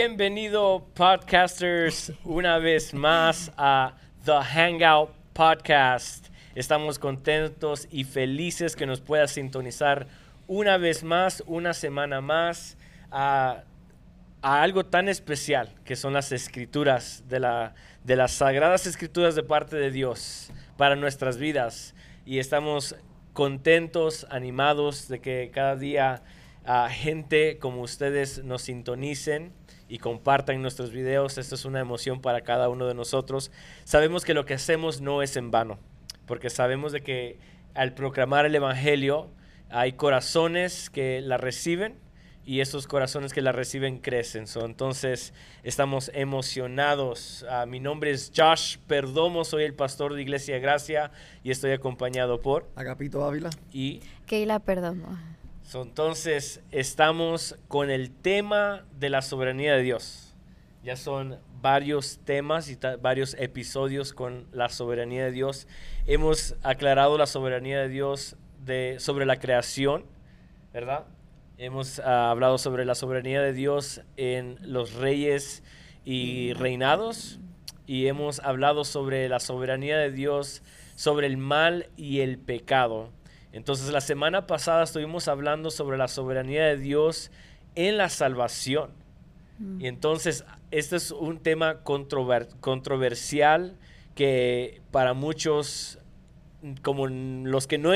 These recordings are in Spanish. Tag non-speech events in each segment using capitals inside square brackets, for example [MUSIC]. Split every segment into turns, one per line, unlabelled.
Bienvenido podcasters una vez más a The Hangout Podcast. Estamos contentos y felices que nos puedas sintonizar una vez más, una semana más a, algo tan especial que son las escrituras de, la, de las sagradas escrituras de parte de Dios para nuestras vidas. Y estamos contentos, animados de que cada día gente como ustedes nos sintonicen y compartan nuestros videos. Esto es una emoción para cada uno de nosotros. Sabemos que lo que hacemos no es en vano, porque sabemos de que al proclamar el Evangelio hay corazones que la reciben y esos corazones que la reciben crecen. entonces estamos emocionados. Ah, mi nombre es Josh Perdomo, soy el pastor de Iglesia Gracia y estoy acompañado por
Agapito Ávila
y
Keila Perdomo
entonces, estamos con el tema de la soberanía de Dios. Ya son varios temas y varios episodios con la soberanía de Dios. Hemos aclarado la soberanía de Dios de, sobre la creación, ¿verdad? Hemos ah, hablado sobre la soberanía de Dios en los reyes y reinados. Y hemos hablado sobre la soberanía de Dios sobre el mal y el pecado. Entonces la semana pasada estuvimos hablando sobre la soberanía de Dios en la salvación. Mm. Y entonces este es un tema controversial que para muchos, como los que no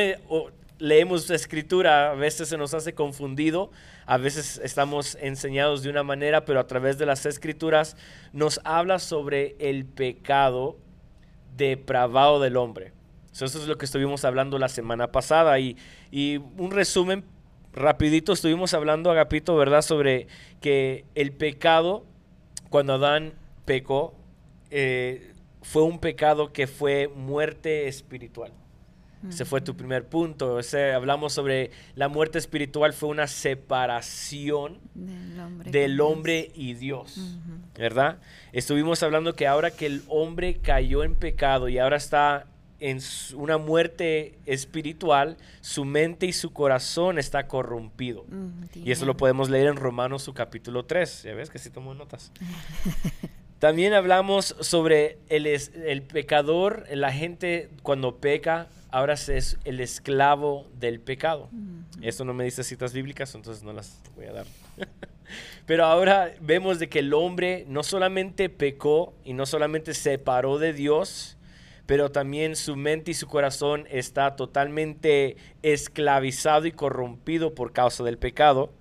leemos escritura, a veces se nos hace confundido, a veces estamos enseñados de una manera, pero a través de las escrituras nos habla sobre el pecado depravado del hombre. Eso es lo que estuvimos hablando la semana pasada. Y, un resumen rapidito, estuvimos hablando, Agapito, ¿verdad? Sobre que el pecado, cuando Adán pecó, eh, fue un pecado que fue muerte espiritual. Ese fue tu primer punto. Ese, hablamos sobre la muerte espiritual fue una separación del hombre, y Dios, ¿verdad? Estuvimos hablando que ahora que el hombre cayó en pecado y ahora está en una muerte espiritual, su mente y su corazón está corrompido. y eso lo podemos leer en Romanos su capítulo 3. Ya ves que sí tomo notas. [LAUGHS] También hablamos sobre el, el pecador, la gente cuando peca, ahora es el esclavo del pecado. Esto no me dice citas bíblicas, entonces no las voy a dar. [LAUGHS] Pero ahora vemos de que el hombre no solamente pecó y no solamente se separó de Dios, pero también su mente y su corazón está totalmente esclavizado y corrompido por causa del pecado.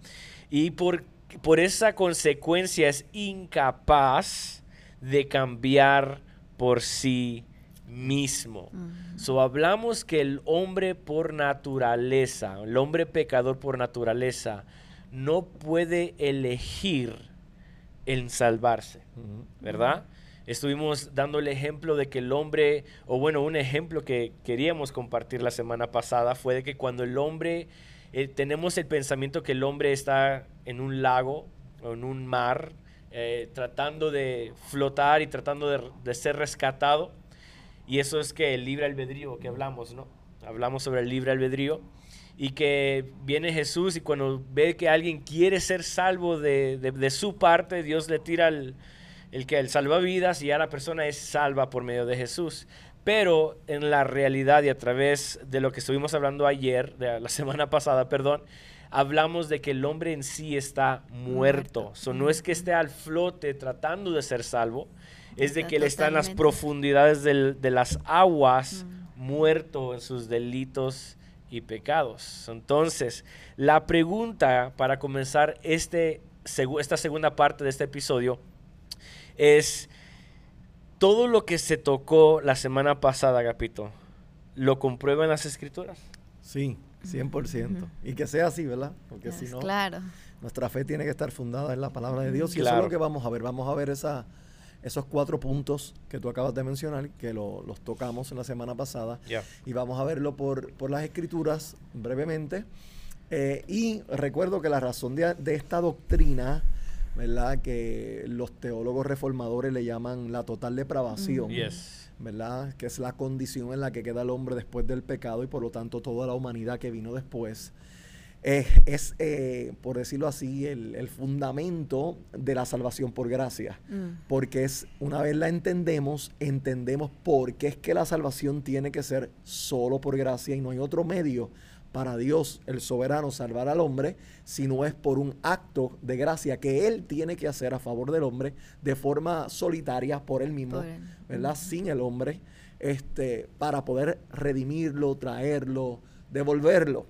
Y por, por esa consecuencia es incapaz de cambiar por sí mismo. So hablamos que el hombre por naturaleza, el hombre pecador por naturaleza, no puede elegir el salvarse, ¿verdad? Estuvimos dando el ejemplo de que el hombre, o bueno, un ejemplo que queríamos compartir la semana pasada fue de que cuando el hombre, eh, tenemos el pensamiento que el hombre está en un lago o en un mar, eh, tratando de flotar y tratando de, ser rescatado. Y eso es que el libre albedrío que hablamos, ¿no? Hablamos sobre el libre albedrío y que viene Jesús y cuando ve que alguien quiere ser salvo de, de su parte, Dios le tira el el que él salva vidas y ya la persona es salva por medio de Jesús. Pero en la realidad y a través de lo que estuvimos hablando ayer, de la [LAUGHS] semana pasada, perdón, hablamos de que el hombre en sí está muerto. no es que esté al flote tratando de ser salvo, es de que él está en las profundidades de las aguas, muerto en sus delitos y pecados. Entonces, la pregunta para comenzar este, esta segunda parte de este episodio es todo lo que se tocó la semana pasada, Agapito, ¿lo comprueban las escrituras?
Sí, 100%. Y que sea así, ¿verdad? Porque si no,
claro.
nuestra fe tiene que estar fundada en la palabra de Dios. Y eso es lo que vamos a ver. Vamos a ver esa, esos cuatro puntos que tú acabas de mencionar, que los tocamos en la semana pasada. Y vamos a verlo por, por las escrituras brevemente. Eh, y recuerdo que la razón de, de esta doctrina ¿verdad? Que los teólogos reformadores le llaman la total depravación. ¿Verdad? Que es la condición en la que queda el hombre después del pecado y por lo tanto toda la humanidad que vino después. es, eh, por decirlo así, el, fundamento de la salvación por gracia. Mm. Porque es, una vez la entendemos, entendemos por qué es que la salvación tiene que ser solo por gracia y no hay otro medio para Dios, el soberano, salvar al hombre, si no es por un acto de gracia que Él tiene que hacer a favor del hombre de forma solitaria por Él mismo, ¿verdad? Sin el hombre, este, para poder redimirlo, traerlo, devolverlo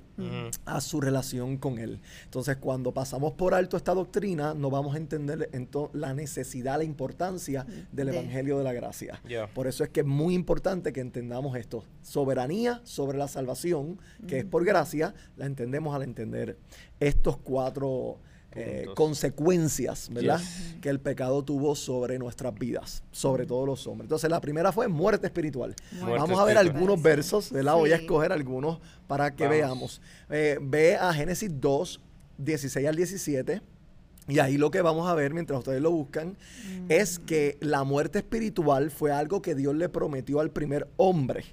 a su relación con Él. Entonces, cuando pasamos por alto esta doctrina, no vamos a entender la necesidad, la importancia del Evangelio de la Gracia. Por eso es que es muy importante que entendamos esto. Soberanía sobre la salvación, que es por gracia, la entendemos al entender estos cuatro eh, consecuencias, ¿verdad? Que el pecado tuvo sobre nuestras vidas, sobre todos los hombres. Entonces, la primera fue muerte espiritual. Vamos a ver algunos versos, ¿verdad? Voy a escoger algunos para que veamos. Eh, ve a Génesis 2, 16 al 17. Y ahí lo que vamos a ver mientras ustedes lo buscan es que la muerte espiritual fue algo que Dios le prometió al primer hombre,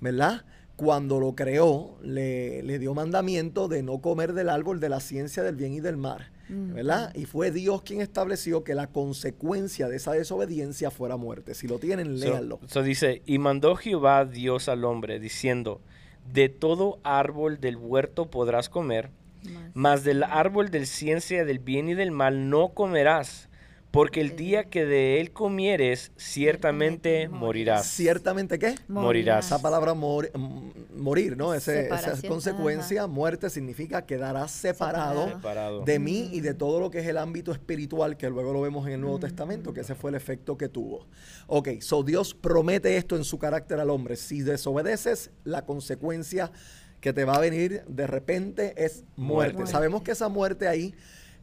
¿verdad? Cuando lo creó, le, le, dio mandamiento de no comer del árbol de la ciencia del bien y del mal. ¿verdad? Y fue Dios quien estableció que la consecuencia de esa desobediencia fuera muerte. Si lo tienen, léanlo.
Eso dice, y mandó Jehová Dios al hombre, diciendo, de todo árbol del huerto podrás comer, mas del árbol de ciencia del bien y del mal no comerás porque el día que de él comieres, ciertamente morirás.
¿Ciertamente qué?
Morirás.
Esa palabra morir, ¿no? esa consecuencia, muerte, significa quedarás separado, de mí y de todo lo que es el ámbito espiritual, que luego lo vemos en el Nuevo Testamento, que ese fue el efecto que tuvo. Ok, so Dios promete esto en su carácter al hombre. Si desobedeces, la consecuencia que te va a venir de repente es muerte. Sabemos que esa muerte ahí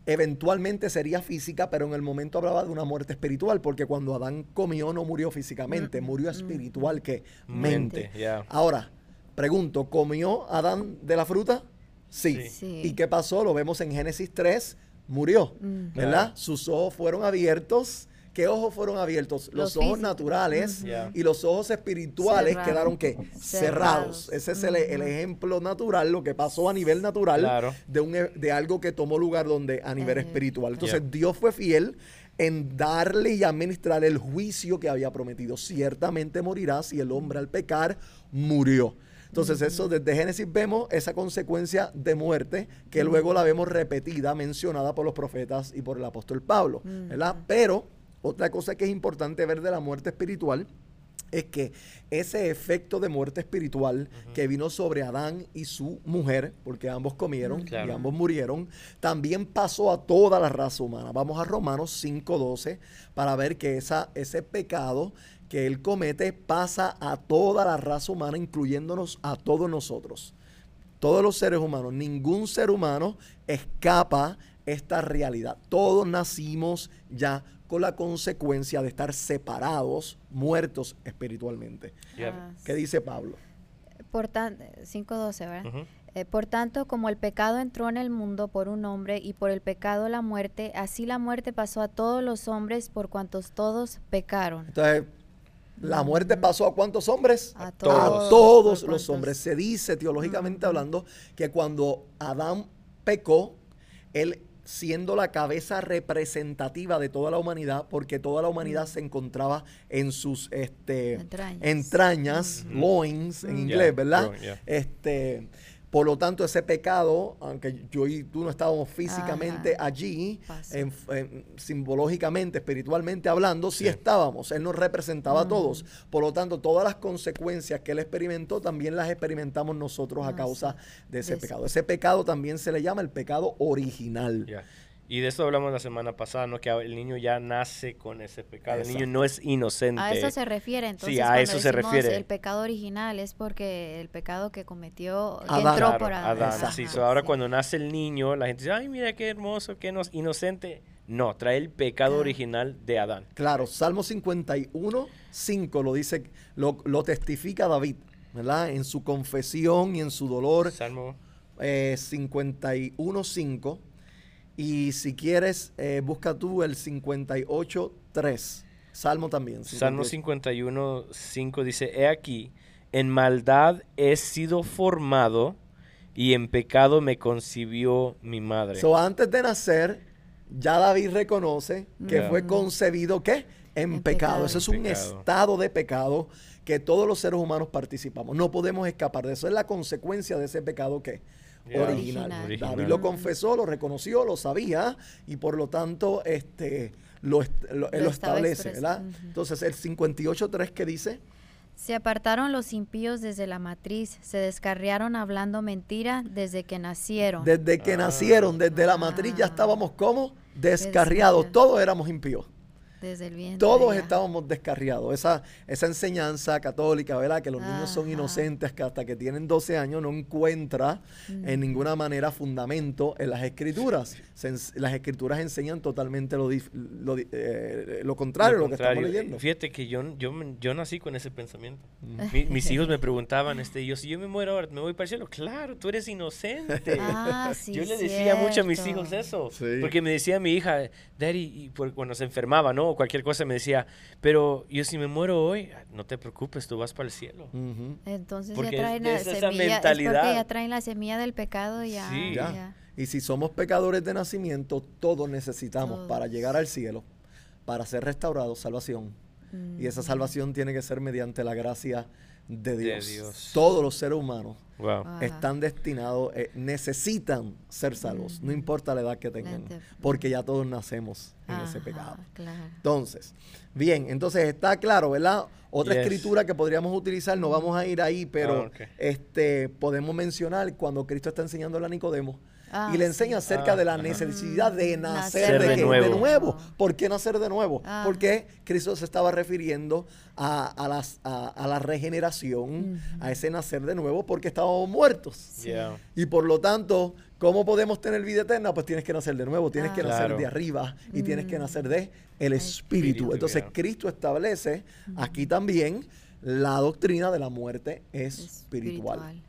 eventualmente sería física, pero en el momento hablaba de una muerte espiritual, porque cuando Adán comió no murió físicamente, murió espiritual que mente. Ahora, pregunto, ¿comió Adán de la fruta? Sí. ¿Y qué pasó? Lo vemos en Génesis 3, murió, ¿verdad? Sus ojos fueron abiertos ¿Qué ojos fueron abiertos? Los, ojos naturales y los ojos espirituales quedaron ¿qué? Cerrados. Ese es el, ejemplo natural, lo que pasó a nivel natural de, un, e, de algo que tomó lugar donde a nivel espiritual. Entonces Dios fue fiel en darle y administrar el juicio que había prometido. Ciertamente morirá si el hombre al pecar murió. Entonces, eso desde Génesis vemos esa consecuencia de muerte que luego la vemos repetida, mencionada por los profetas y por el apóstol Pablo, ¿verdad? Pero otra cosa que es importante ver de la muerte espiritual es que ese efecto de muerte espiritual que vino sobre Adán y su mujer, porque ambos comieron y ambos murieron, también pasó a toda la raza humana. Vamos a Romanos 5.12 para ver que esa, ese pecado que él comete pasa a toda la raza humana, incluyéndonos a todos nosotros. Todos los seres humanos, ningún ser humano escapa esta realidad. Todos nacimos ya con la consecuencia de estar separados, muertos espiritualmente. ¿Qué dice Pablo?
Por tanto, 5.12, ¿verdad? Eh, por tanto, como el pecado entró en el mundo por un hombre y por el pecado la muerte, así la muerte pasó a todos los hombres por cuantos todos pecaron.
Entonces, la muerte pasó a cuántos hombres?
A todos,
a todos los hombres. Se dice teológicamente hablando que cuando Adán pecó, él siendo la cabeza representativa de toda la humanidad, porque toda la humanidad se encontraba en sus este, entrañas, loins en inglés, ¿verdad? Este, por lo tanto, ese pecado, aunque yo y tú no estábamos físicamente allí, en, simbológicamente, espiritualmente hablando, sí, estábamos. Él nos representaba a todos. Por lo tanto, todas las consecuencias que él experimentó también las experimentamos nosotros a causa de ese pecado. Ese pecado también se le llama el pecado original.
Y de eso hablamos la semana pasada, ¿no? Que el niño ya nace con ese pecado. El niño no es inocente.
A eso se refiere, entonces. Sí,
a eso se refiere.
El pecado original es porque el pecado que cometió, entró por
Adán. Sí, ahora cuando nace el niño, la gente dice, ay, mira qué hermoso, qué inocente. No, trae el pecado original de Adán.
Claro, Salmo 51, 5 lo dice, lo, lo testifica David, ¿verdad? En su confesión y en su dolor.
Salmo.
Eh, 51, 5 y si quieres, eh, busca tú el 58.3. Salmo también.
Salmo 51.5 dice, He aquí, en maldad he sido formado, y en pecado me concibió mi madre.
So, antes de nacer, ya David reconoce que fue concebido, ¿qué? En, pecado. Eso es un estado de pecado que todos los seres humanos participamos. No podemos escapar de eso. Es la consecuencia de ese pecado que original. David lo confesó, lo reconoció, lo sabía y por lo tanto este, lo, lo, establece. ¿verdad? Entonces el 58.3 que dice...
Se apartaron los impíos desde la matriz, se descarriaron hablando mentira desde que nacieron.
Desde que nacieron, desde la matriz ya ah. estábamos como descarriados, todos éramos impíos.
Desde el vientre.
Todos estábamos descarriados. Esa, esa enseñanza católica, ¿verdad? Que los niños son inocentes que hasta que tienen 12 años no encuentra en ninguna manera fundamento en las escrituras. las escrituras enseñan totalmente lo, lo, eh, lo contrario lo, lo que estamos leyendo.
Fíjate que yo, yo, yo nací con ese pensamiento. mis [LAUGHS] hijos me preguntaban, este, yo, si yo me muero ahora, ¿me voy para el cielo? Claro, tú eres inocente. [LAUGHS] Ah, [LAUGHS] yo le decía mucho a mis hijos eso. Porque me decía mi hija, Daddy, y cuando se enfermaba, ¿no? O cualquier cosa me decía, pero yo si me muero hoy, no te preocupes, tú vas para el cielo.
Entonces ya traen la semilla, mentalidad. ya traen la semilla del pecado ya,
ya. Y si somos pecadores de nacimiento, todos necesitamos para llegar al cielo, para ser restaurados, salvación. Y esa salvación tiene que ser mediante la gracia de Dios. Todos los seres humanos están destinados, eh, necesitan ser salvos, no importa la edad que tengan, porque ya todos nacemos en ese pecado. Entonces, bien, entonces está claro, ¿verdad? Otra escritura que podríamos utilizar, no vamos a ir ahí, pero ah, este podemos mencionar cuando Cristo está enseñando a Nicodemo y le enseña acerca de la ah, necesidad de nacer, de, nuevo. ¿Por qué nacer de nuevo? Porque Cristo se estaba refiriendo a, las, a, la regeneración, a ese nacer de nuevo, porque estábamos muertos. Y por lo tanto, ¿cómo podemos tener vida eterna? Pues tienes que nacer de nuevo, tienes que nacer de arriba y tienes que nacer de el Espíritu. Entonces Cristo establece aquí también la doctrina de la muerte espiritual.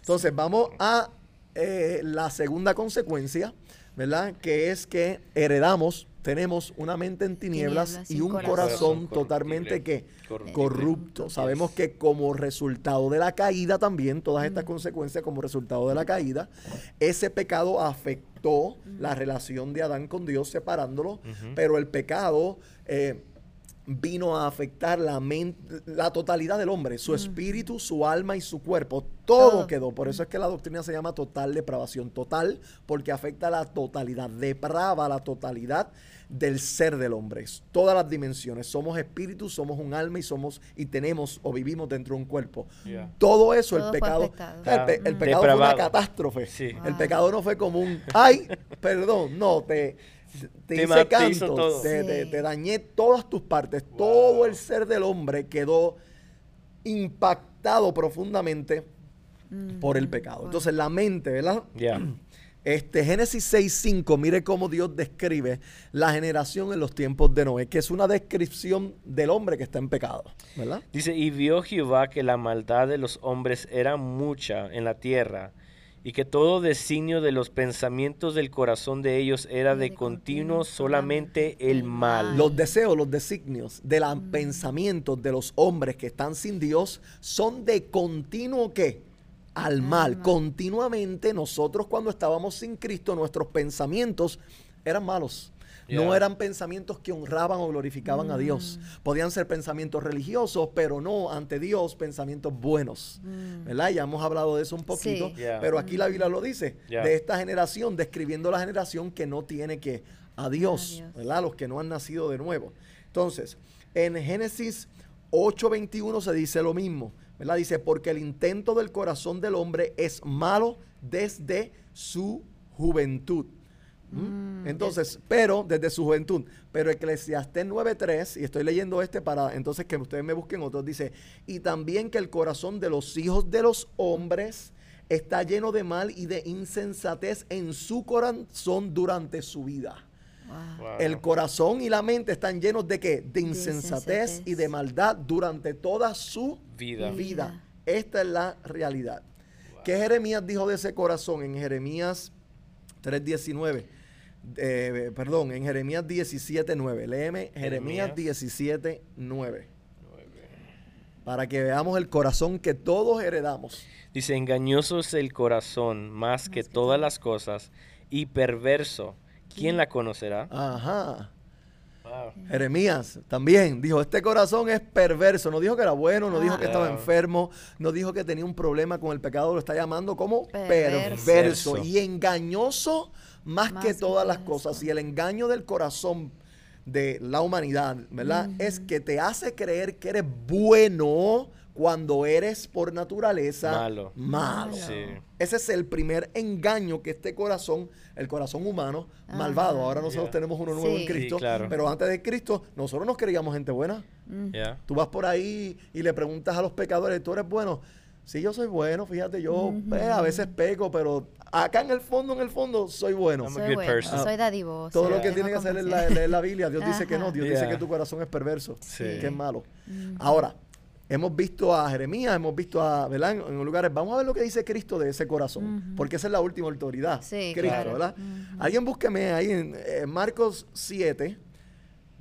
Entonces vamos a eh, la segunda consecuencia, ¿verdad? Que es que heredamos, tenemos una mente en tinieblas, y un corazón, totalmente que corrupto. Sabemos que como resultado de la caída también, todas estas consecuencias como resultado de la caída, ese pecado afectó la relación de Adán con Dios separándolo, pero el pecado... Eh, vino a afectar la, la totalidad del hombre, su espíritu, su alma y su cuerpo. Todo, quedó. Por eso es que la doctrina se llama total depravación. Total porque afecta la totalidad, deprava la totalidad del ser del hombre. Todas las dimensiones. Somos espíritu, somos un alma y somos y tenemos o vivimos dentro de un cuerpo. Todo eso, el pecado, el, pecado fue una catástrofe. El pecado no fue como un, ay, perdón, no, te [LAUGHS] te, hice canto, te, dañé todas tus partes, todo el ser del hombre quedó impactado profundamente por el pecado. Entonces la mente, ¿verdad? [CLEARS THROAT] Este, Génesis 6.5, mire cómo Dios describe la generación en los tiempos de Noé, que es una descripción del hombre que está en pecado, ¿verdad?
Dice, y vio Jehová que la maldad de los hombres era mucha en la tierra, y que todo designio de los pensamientos del corazón de ellos era de, continuo solamente el mal.
Los deseos, los designios de los mm. pensamientos de los hombres que están sin Dios son de continuo qué? Al mal. Continuamente nosotros cuando estábamos sin Cristo, nuestros pensamientos eran malos. No eran pensamientos que honraban o glorificaban a Dios. Mm. Podían ser pensamientos religiosos, pero no ante Dios pensamientos buenos. Mm. ¿Verdad? Ya hemos hablado de eso un poquito, pero aquí la Biblia lo dice, de esta generación, describiendo la generación que no tiene que a Dios, ¿verdad? Los que no han nacido de nuevo. Entonces, en Génesis 8:21 se dice lo mismo, ¿verdad? Dice, porque el intento del corazón del hombre es malo desde su juventud. ¿Mm? Mm, entonces, pero desde su juventud, pero Eclesiastés 9.3, y estoy leyendo este para entonces que ustedes me busquen otros, dice, y también que el corazón de los hijos de los hombres está lleno de mal y de insensatez en su corazón durante su vida. El corazón y la mente están llenos de qué? De insensatez, y de maldad durante toda su vida. vida. Esta es la realidad. ¿Qué Jeremías dijo de ese corazón en Jeremías 3.19? Eh, perdón, en Jeremías 17.9. Léeme Jeremías 17.9. para que veamos el corazón que todos heredamos.
Dice, engañoso es el corazón más, que, todas las cosas y perverso. ¿Quién la conocerá?
Ajá. Jeremías también dijo, este corazón es perverso. No dijo que era bueno, no dijo que estaba enfermo, no dijo que tenía un problema con el pecado, lo está llamando como perverso, y engañoso más, que todas las cosas. Y el engaño del corazón de la humanidad, ¿verdad? Es que te hace creer que eres bueno cuando eres por naturaleza malo. malo. Ese es el primer engaño que este corazón, el corazón humano, malvado. Ahora nosotros tenemos uno nuevo en Cristo, pero antes de Cristo nosotros nos creíamos gente buena. Mm. Tú vas por ahí y le preguntas a los pecadores, ¿tú eres bueno? Sí, yo soy bueno, fíjate, yo pues, a veces peco, pero acá en el fondo, en el fondo, soy bueno.
Soy, bueno. soy dadivoso.
Todo lo que tiene que hacer es leer la Biblia. Dios dice que no, Dios dice que tu corazón es perverso, que es malo. Ahora, hemos visto a Jeremías, hemos visto a, ¿verdad? En, lugares, vamos a ver lo que dice Cristo de ese corazón, porque esa es la última autoridad. Sí, Cristo, ¿verdad? Alguien búsqueme ahí en, en Marcos 7,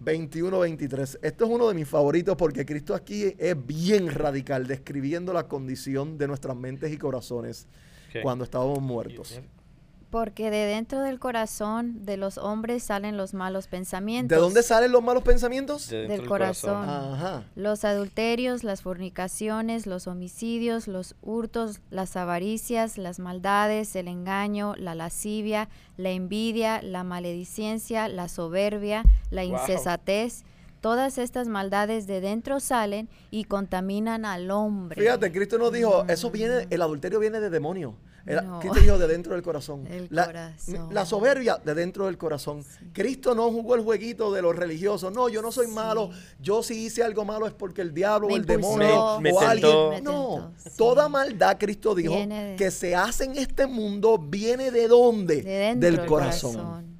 21-23. Esto es uno de mis favoritos porque Cristo aquí es bien radical, describiendo la condición de nuestras mentes y corazones cuando estábamos muertos.
Porque de dentro del corazón de los hombres salen los malos pensamientos.
¿De dónde salen los malos pensamientos?
del corazón. Los adulterios, las fornicaciones, los homicidios, los hurtos, las avaricias, las maldades, el engaño, la lascivia, la envidia, la maledicencia, la soberbia, la incesatez. Todas estas maldades de dentro salen y contaminan al hombre.
Fíjate, Cristo nos dijo, eso viene, el adulterio viene de demonio. Cristo dijo de dentro del [LAUGHS] corazón. la, soberbia de dentro del corazón. Cristo no jugó el jueguito de los religiosos. No, yo no soy malo. Yo si hice algo malo es porque el diablo o el demonio o alguien. no, toda maldad, Cristo dijo, que se hace en este mundo viene de dónde? del corazón.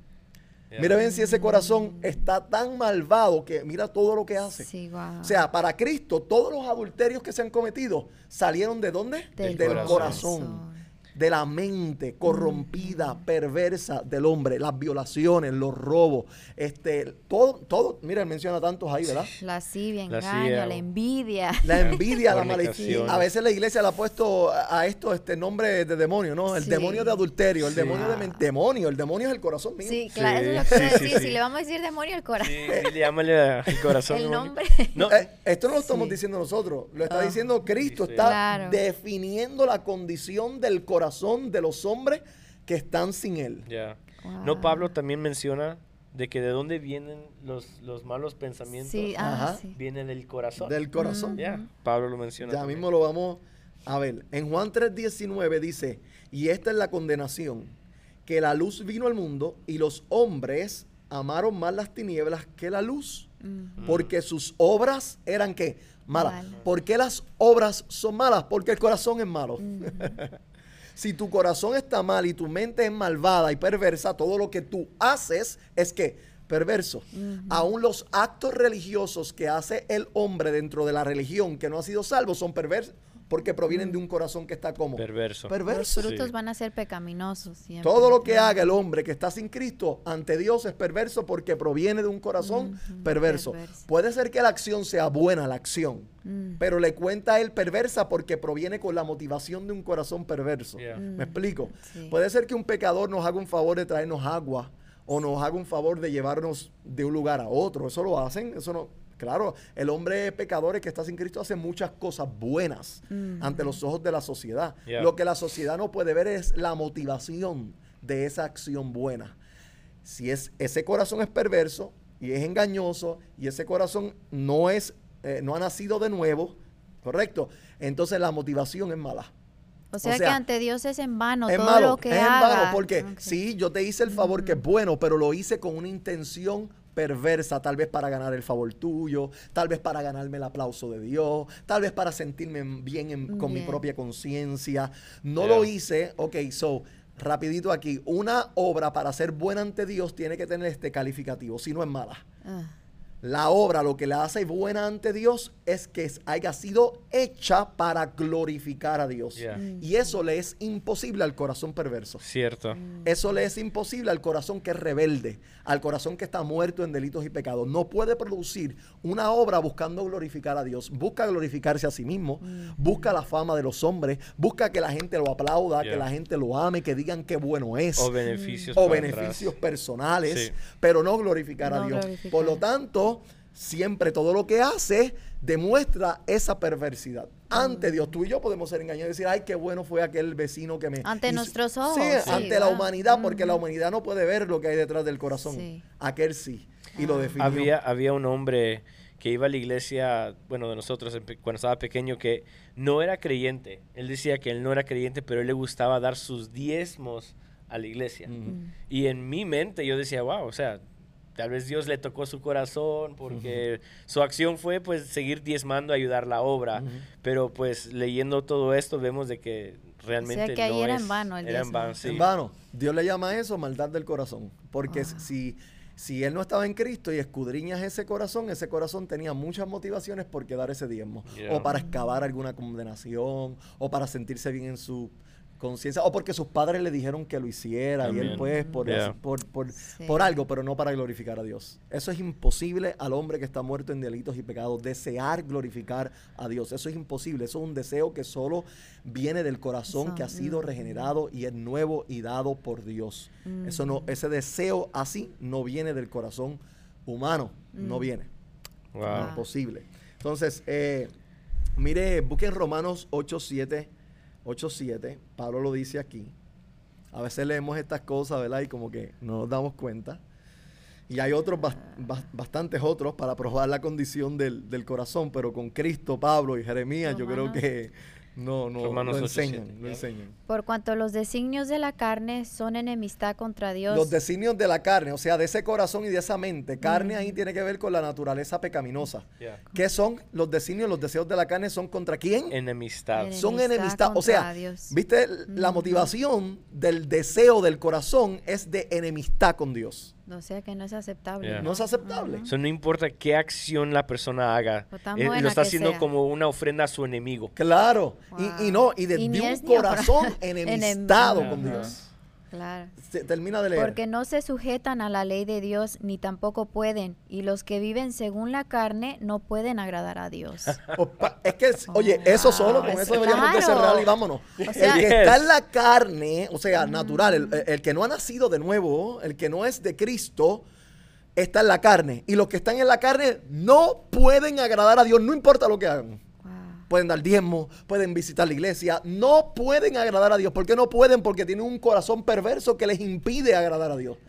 Mira bien si ese corazón está tan malvado que mira todo lo que hace. O sea, para Cristo todos los adulterios que se han cometido salieron de dónde? Del, corazón de la mente corrompida, perversa del hombre, las violaciones, los robos, este, todo, todo, mira, menciona tantos ahí, ¿verdad? [LAUGHS]
La engaño, la envidia. [LAUGHS]
La envidia, la malicia. A veces la iglesia le ha puesto a esto este nombre de demonio, ¿no? El demonio de adulterio, el demonio de demonio, el demonio es el corazón mío.
Sí, claro, eso es lo que decir. Si le vamos a decir demonio, el corazón.
Sí, [LAUGHS] llámale el corazón.
el nombre.
No. Eh, esto no lo estamos diciendo nosotros, lo está ah. diciendo Cristo, está definiendo la condición del corazón corazón de los hombres que están sin Él.
Ya. No, Pablo también menciona de que de dónde vienen los, los malos pensamientos. Sí, ah, Viene del corazón.
Del corazón.
Ya, Pablo lo menciona.
Ya mismo lo vamos a ver. En Juan 3:19 dice, y esta es la condenación, que la luz vino al mundo y los hombres amaron más las tinieblas que la luz, porque sus obras eran qué? Malas. ¿Por qué las obras son malas? Porque el corazón es malo. [LAUGHS] Si tu corazón está mal y tu mente es malvada y perversa, todo lo que tú haces es que perverso. Aún los actos religiosos que hace el hombre dentro de la religión que no ha sido salvo son perversos porque provienen de un corazón que está como
perverso.
perverso.
Los frutos van a ser pecaminosos siempre.
Todo lo que haga el hombre que está sin Cristo ante Dios es perverso porque proviene de un corazón perverso. Puede ser que la acción sea buena, la acción, mm. pero le cuenta a él perversa porque proviene con la motivación de un corazón perverso. ¿Me explico? Puede ser que un pecador nos haga un favor de traernos agua o nos haga un favor de llevarnos de un lugar a otro. Eso lo hacen, eso no, Claro, el hombre pecador que está sin Cristo hace muchas cosas buenas ante los ojos de la sociedad. Lo que la sociedad no puede ver es la motivación de esa acción buena. Si es, ese corazón es perverso y es engañoso y ese corazón no es, eh, no ha nacido de nuevo, correcto, entonces la motivación es mala.
O sea, que ante Dios es en vano todo lo que
es
en
vano porque sí, yo te hice el favor que es bueno, pero lo hice con una intención perversa, tal vez para ganar el favor tuyo, tal vez para ganarme el aplauso de Dios, tal vez para sentirme bien con mi propia conciencia. No lo hice, ok, so, rapidito aquí, una obra para ser buena ante Dios tiene que tener este calificativo, si no es mala. Ah. La obra, lo que le hace buena ante Dios es que haya sido hecha para glorificar a Dios. Y eso le es imposible al corazón perverso.
Cierto.
Mm. Eso le es imposible al corazón que es rebelde, al corazón que está muerto en delitos y pecados. No puede producir una obra buscando glorificar a Dios. Busca glorificarse a sí mismo, mm. busca la fama de los hombres, busca que la gente lo aplauda, que la gente lo ame, que digan qué bueno es.
O beneficios.
O beneficios personales, pero no glorificar a Dios. Por lo tanto, siempre todo lo que hace demuestra esa perversidad. Ante Dios, tú y yo podemos ser engañados y decir, ay, qué bueno fue aquel vecino que me...
Ante nuestros ojos.
Sí, ante la humanidad, porque la humanidad no puede ver lo que hay detrás del corazón. Aquel sí, y lo definió.
Había, había un hombre que iba a la iglesia, bueno, de nosotros cuando estaba pequeño, que no era creyente. Él decía que él no era creyente, pero él le gustaba dar sus diezmos a la iglesia. Y en mi mente yo decía, wow, o sea, tal vez Dios le tocó su corazón porque su acción fue pues seguir diezmando, ayudar la obra, pero pues leyendo todo esto vemos de que realmente
o sea que ahí era en vano
el era en vano,
en vano. Dios le llama a eso maldad del corazón, porque ah. si si él no estaba en Cristo y escudriñas ese corazón, ese corazón tenía muchas motivaciones por quedar ese diezmo, o para excavar alguna condenación, o para sentirse bien en su conciencia, o porque sus padres le dijeron que lo hiciera y él pues por, por, por, por, algo, pero no para glorificar a Dios. Eso es imposible al hombre que está muerto en delitos y pecados, desear glorificar a Dios. Eso es imposible, eso es un deseo que solo viene del corazón que ha sido regenerado y es nuevo y dado por Dios. Eso no, ese deseo así no viene del corazón humano, no viene. Wow. Imposible. Entonces, eh, mire, busquen Romanos 8, 7 8.7, Pablo lo dice aquí. A veces leemos estas cosas, ¿verdad? Y como que no nos damos cuenta. Y hay otros, bastantes otros para probar la condición del, del, corazón, pero con Cristo, Pablo y Jeremías, yo creo que no, no, lo enseñan, enseñan.
Por cuanto los designios de la carne son enemistad contra Dios.
Los designios de la carne, o sea, de ese corazón y de esa mente. Carne ahí tiene que ver con la naturaleza pecaminosa. ¿Qué son los designios? Los deseos de la carne son contra quién?
Enemistad.
son enemistad. O sea, ¿viste? La motivación del deseo del corazón es de enemistad con Dios.
O sea que no es aceptable.
No es aceptable.
Eso no importa qué acción la persona haga. Eh, lo está haciendo como una ofrenda a su enemigo.
Claro. Y, no, y de, un corazón [LAUGHS] enemistado con Dios.
Claro.
termina de leer.
Porque no se sujetan a la ley de Dios ni tampoco pueden. Y los que viven según la carne no pueden agradar a Dios. [LAUGHS]
es que, oye, eso solo, con eso deberíamos de cerrar y vámonos. el que está en la carne, o sea, natural, el, el que no ha nacido de nuevo, el que no es de Cristo, está en la carne. Y los que están en la carne no pueden agradar a Dios, no importa lo que hagan pueden dar diezmo, pueden visitar la iglesia, no pueden agradar a Dios. ¿Por qué no pueden? Porque tienen un corazón perverso que les impide agradar a Dios.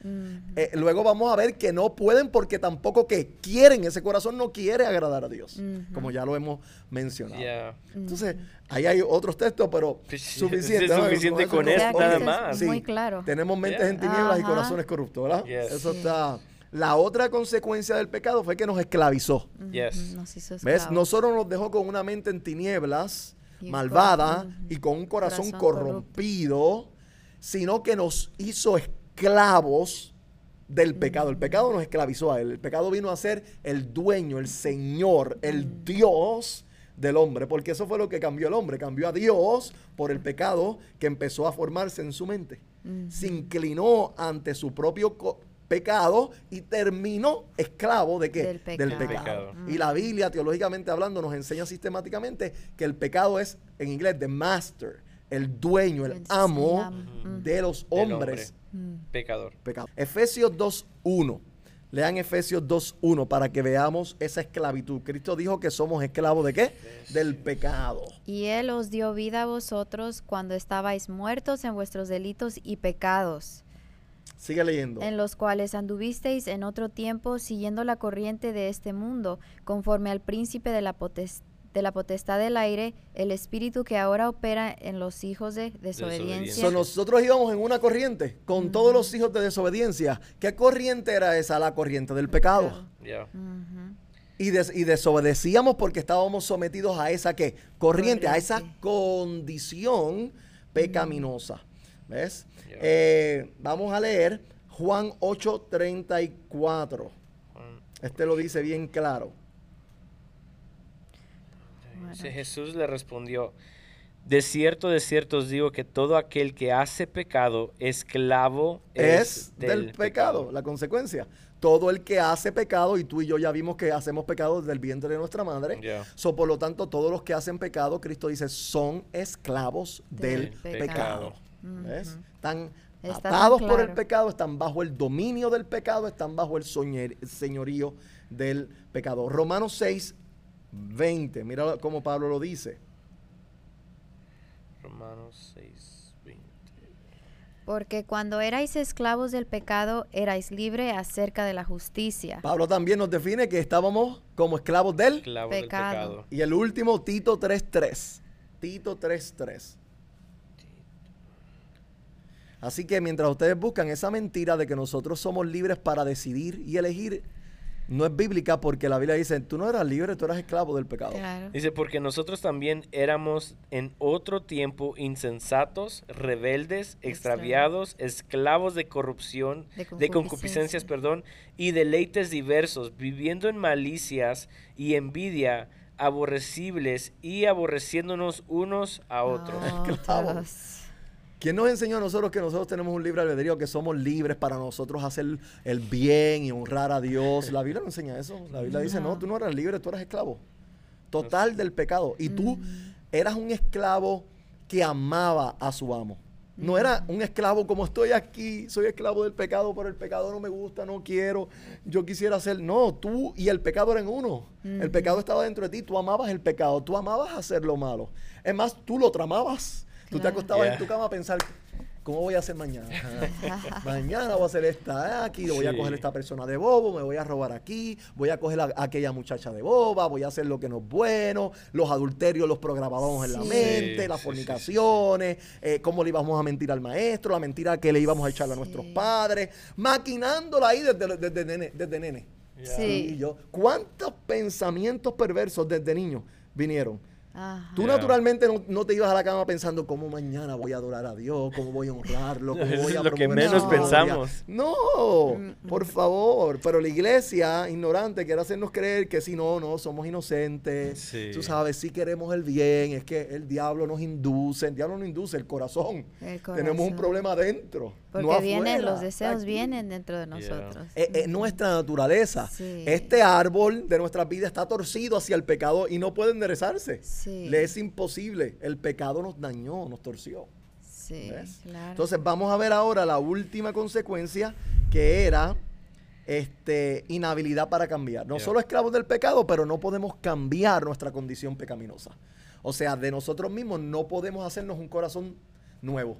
Eh, luego vamos a ver que no pueden porque tampoco que quieren, ese corazón no quiere agradar a Dios, como ya lo hemos mencionado. Entonces, ahí hay otros textos, pero [LAUGHS] suficiente.
Es suficiente con, eso, nada más.
muy claro.
Tenemos mentes en tinieblas y corazones corruptos, ¿verdad? Eso está... La otra consecuencia del pecado fue que nos esclavizó. ¿Ves? No solo nos dejó con una mente en tinieblas, malvada y con un corazón, corrompido, sino que nos hizo esclavos del pecado. El pecado nos esclavizó a él. El pecado vino a ser el dueño, el Señor, el Dios del hombre, porque eso fue lo que cambió el hombre. Cambió a Dios por el pecado que empezó a formarse en su mente. Se inclinó ante su propio pecado y terminó esclavo de qué?
Del pecado.
Y la Biblia, teológicamente hablando, nos enseña sistemáticamente que el pecado es, en inglés, the master, el dueño, el, amo de los hombres.
Pecador.
Pecado. Efesios 2.1. Lean Efesios 2.1 para que veamos esa esclavitud. Cristo dijo que somos esclavos de qué? Del pecado.
Y Él os dio vida a vosotros cuando estabais muertos en vuestros delitos y pecados
Sigue leyendo.
En los cuales anduvisteis en otro tiempo siguiendo la corriente de este mundo, conforme al príncipe de la, de la potestad del aire, el espíritu que ahora opera en los hijos de desobediencia.
nosotros íbamos en una corriente con todos los hijos de desobediencia. ¿Qué corriente era esa? La corriente del pecado. Y, y, desobedecíamos porque estábamos sometidos a esa ¿qué? corriente, a esa condición pecaminosa. ¿Ves? Eh, vamos a leer Juan 8:34. Este lo dice bien claro.
Jesús le respondió, de cierto, de cierto os digo que todo aquel que hace pecado, esclavo
es, del, pecado. La consecuencia. Todo el que hace pecado, y tú y yo ya vimos que hacemos pecado desde el vientre de nuestra madre. So, por lo tanto, todos los que hacen pecado, Cristo dice, son esclavos del, pecado. ¿Ves? Están atados por el pecado, están bajo el dominio del pecado, están bajo el señorío del pecado. Romanos 6, 20. Mira cómo Pablo lo dice.
Romanos 6, 20.
Porque cuando erais esclavos del pecado, erais libres acerca de la justicia.
Pablo también nos define que estábamos como esclavos del,
pecado.
Y el último, Tito 3.3. Tito 3.3. Así que mientras ustedes buscan esa mentira de que nosotros somos libres para decidir y elegir, no es bíblica porque la Biblia dice, tú no eras libre, tú eras esclavo del pecado.
Dice, porque nosotros también éramos en otro tiempo insensatos, rebeldes, extraviados, esclavos de corrupción, de concupiscencias, perdón, y deleites diversos, viviendo en malicias y envidia, aborrecibles y aborreciéndonos unos a otros.
¿Quién nos enseñó a nosotros que nosotros tenemos un libre albedrío, que somos libres para nosotros hacer el bien y honrar a Dios? La Biblia no enseña eso. La Biblia dice, no, tú no eras libre, tú eras esclavo. Total del pecado. Y tú mm. eras un esclavo que amaba a su amo. No mm. era un esclavo como estoy aquí, soy esclavo del pecado, pero el pecado no me gusta, no quiero, yo quisiera hacer. No, tú y el pecado eran uno. El pecado estaba dentro de ti, tú amabas el pecado, tú amabas hacer lo malo. Es más, tú lo tramabas. Tú te acostabas en tu cama a pensar, ¿cómo voy a hacer mañana? [LAUGHS] mañana voy a hacer esta aquí, voy a coger a esta persona de bobo, me voy a robar aquí, voy a coger a, aquella muchacha de boba, voy a hacer lo que no es bueno, los adulterios los programábamos en la mente, las fornicaciones, eh, cómo le íbamos a mentir al maestro, la mentira que le íbamos a echar a nuestros padres, maquinándola ahí desde, desde, nene. Desde nene. Sí. yo, ¿Cuántos pensamientos perversos desde niño vinieron? Tú naturalmente no, te ibas a la cama pensando cómo mañana voy a adorar a Dios, cómo voy a honrarlo, cómo [LAUGHS] voy a
es lo que menos pensamos.
No, por favor. Pero la iglesia ignorante quiere hacernos creer que si no, no, somos inocentes. Tú sabes, si queremos el bien, es que el diablo nos induce, el diablo nos induce el corazón. Tenemos un problema adentro.
Porque vienen, los deseos vienen dentro de nosotros.
Es, nuestra naturaleza. Este árbol de nuestra vida está torcido hacia el pecado y no puede enderezarse. Le es imposible. El pecado nos dañó, nos torció. Entonces vamos a ver ahora la última consecuencia que era este, inhabilidad para cambiar. No solo esclavos del pecado, pero no podemos cambiar nuestra condición pecaminosa. O sea, de nosotros mismos no podemos hacernos un corazón nuevo.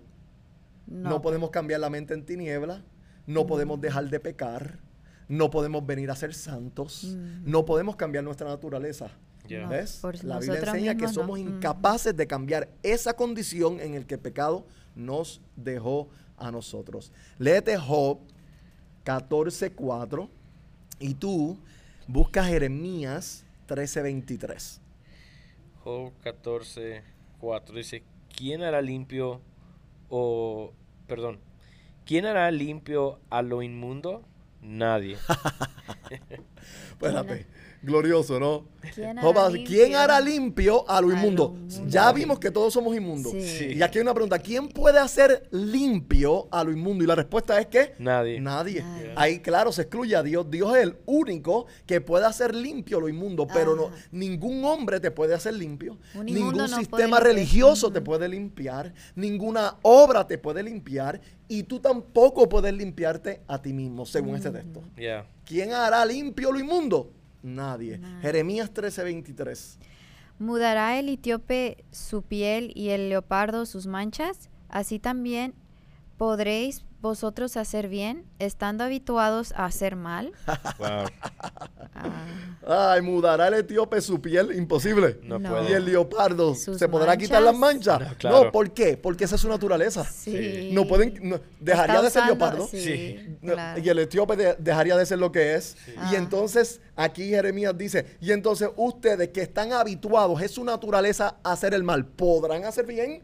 No. podemos cambiar la mente en tiniebla, no podemos dejar de pecar, no podemos venir a ser santos, no podemos cambiar nuestra naturaleza. ¿Ves? la Biblia enseña que somos incapaces de cambiar esa condición en el que el pecado nos dejó a nosotros. Léete Job 14:4 y tú buscas Jeremías 13:23.
Job 14:4 dice, ¿quién hará limpio o, perdón, ¿quién hará limpio a lo inmundo? Nadie. [LAUGHS]
Espérate glorioso, ¿no? ¿Quién hará, limpio? a lo inmundo? Ya vimos que todos somos inmundos. Y aquí hay una pregunta, ¿quién puede hacer limpio a lo inmundo? Y la respuesta es que
nadie.
Nadie. Ahí claro se excluye a Dios. Dios es el único que puede hacer limpio lo inmundo, pero no ningún hombre te puede hacer limpio. ningún sistema religioso te puede limpiar, ninguna obra te puede limpiar y tú tampoco puedes limpiarte a ti mismo, según este texto. ¿Quién hará limpio lo inmundo? Nadie. Jeremías 13:23.
¿Mudará el etíope su piel y el leopardo sus manchas? Así también podréis vosotros hacer bien, estando habituados a hacer mal. [LAUGHS]
Ah. Ay, mudará el etíope su piel, imposible. No, Puede. Y el leopardo, ¿se podrá quitar las manchas? No, ¿por qué? Porque esa es su naturaleza. Sí. No pueden, dejaría de ser leopardo. Sí. Y el etíope dejaría de ser lo que es. Y entonces, aquí Jeremías dice, y entonces ustedes que están habituados, es su naturaleza hacer el mal, ¿podrán hacer bien?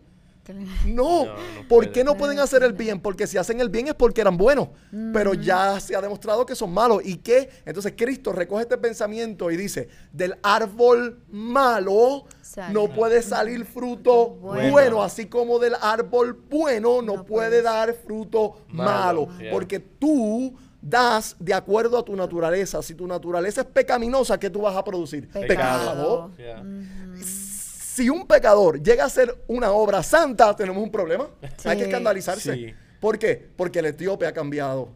No, ¿por qué no pueden hacer el bien? Porque si hacen el bien es porque eran buenos, pero ya se ha demostrado que son malos. ¿Y qué? Entonces Cristo recoge este pensamiento y dice, del árbol malo no puede salir fruto bueno. así como del árbol bueno no, puede dar fruto malo, porque tú das de acuerdo a tu naturaleza. Si tu naturaleza es pecaminosa, ¿qué tú vas a producir? Pecado. Si un pecador llega a ser una obra santa, tenemos un problema. Hay que escandalizarse. ¿Por qué? Porque el etíope ha cambiado